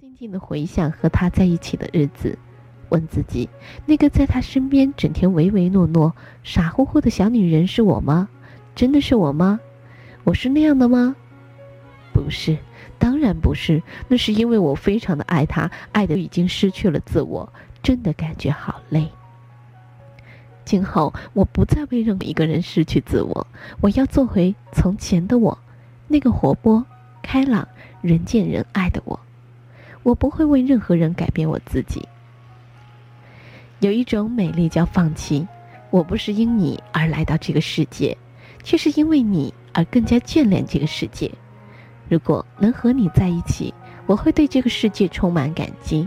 静静的回想和他在一起的日子，问自己：那个在他身边整天唯唯诺诺、傻乎乎的小女人是我吗？真的是我吗？我是那样的吗？不是，当然不是。那是因为我非常的爱他，爱的已经失去了自我，真的感觉好累。今后我不再为任何一个人失去自我，我要做回从前的我，那个活泼、开朗、人见人爱的我。我不会为任何人改变我自己。有一种美丽叫放弃。我不是因你而来到这个世界，却是因为你而更加眷恋这个世界。如果能和你在一起，我会对这个世界充满感激；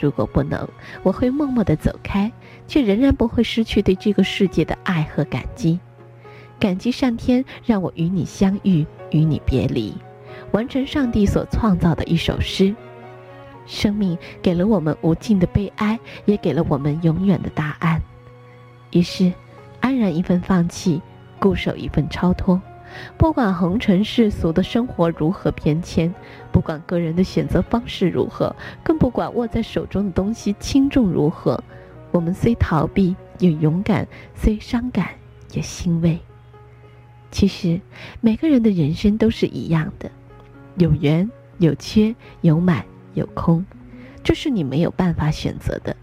如果不能，我会默默的走开，却仍然不会失去对这个世界的爱和感激。感激上天让我与你相遇，与你别离，完成上帝所创造的一首诗。生命给了我们无尽的悲哀，也给了我们永远的答案。于是，安然一份放弃，固守一份超脱。不管红尘世俗的生活如何变迁，不管个人的选择方式如何，更不管握在手中的东西轻重如何，我们虽逃避也勇敢，虽伤感也欣慰。其实，每个人的人生都是一样的，有圆有缺，有满。有空，这是你没有办法选择的，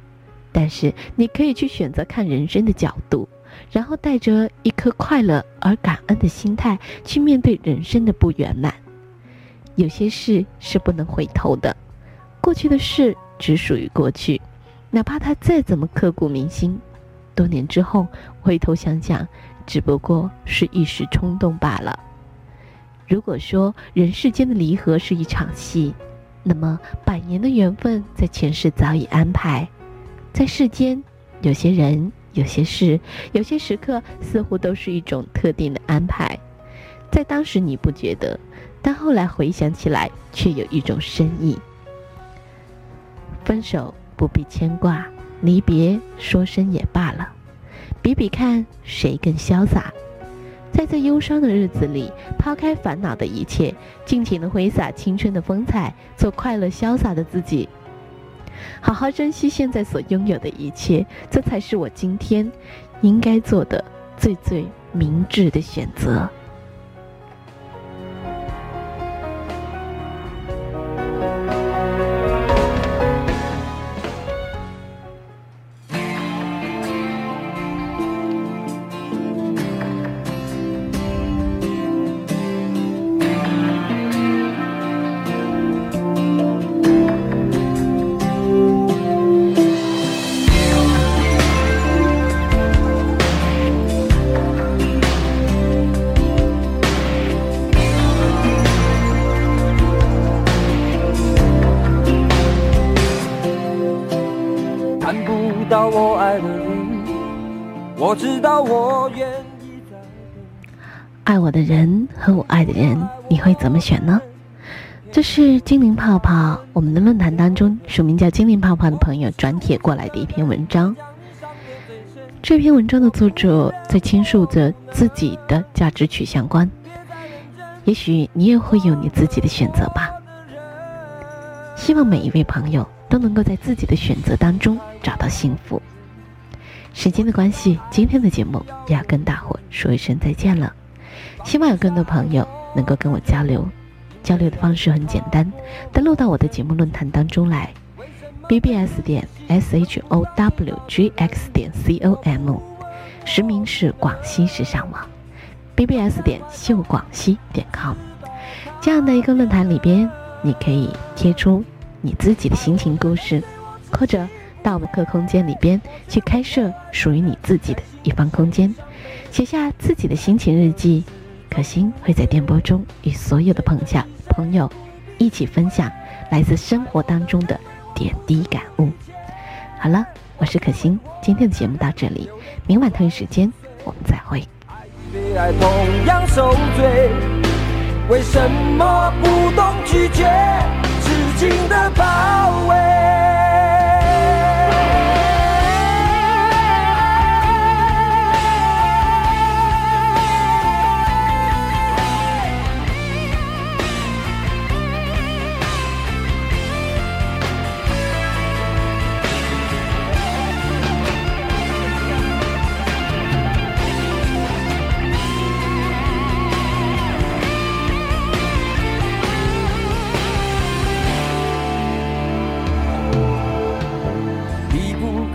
但是你可以去选择看人生的角度，然后带着一颗快乐而感恩的心态去面对人生的不圆满。有些事是不能回头的，过去的事只属于过去，哪怕它再怎么刻骨铭心，多年之后回头想想，只不过是一时冲动罢了。如果说人世间的离合是一场戏。那么，百年的缘分在前世早已安排，在世间，有些人、有些事、有些时刻，似乎都是一种特定的安排。在当时你不觉得，但后来回想起来，却有一种深意。分手不必牵挂，离别说声也罢了，比比看谁更潇洒。在这忧伤的日子里，抛开烦恼的一切，尽情的挥洒青春的风采，做快乐潇洒的自己，好好珍惜现在所拥有的一切，这才是我今天应该做的最最明智的选择。我知道我愿意爱我的人和我爱的人，你会怎么选呢？这是精灵泡泡，我们的论坛当中署名叫精灵泡泡的朋友转帖过来的一篇文章。这篇文章的作者在倾诉着自己的价值取向观，也许你也会有你自己的选择吧。希望每一位朋友都能够在自己的选择当中找到幸福。时间的关系，今天的节目也要跟大伙说一声再见了。希望有更多朋友能够跟我交流，交流的方式很简单，登录到我的节目论坛当中来，bbs 点 showgx 点 com，实名是广西时尚网，bbs 点秀广西点 com，这样的一个论坛里边，你可以贴出你自己的心情故事，或者。到我们客空间里边去开设属于你自己的一方空间，写下自己的心情日记。可心会在电波中与所有的朋友朋友一起分享来自生活当中的点滴感悟。好了，我是可心，今天的节目到这里，明晚同一时间我们再会。为什么不懂拒绝痴情的包围？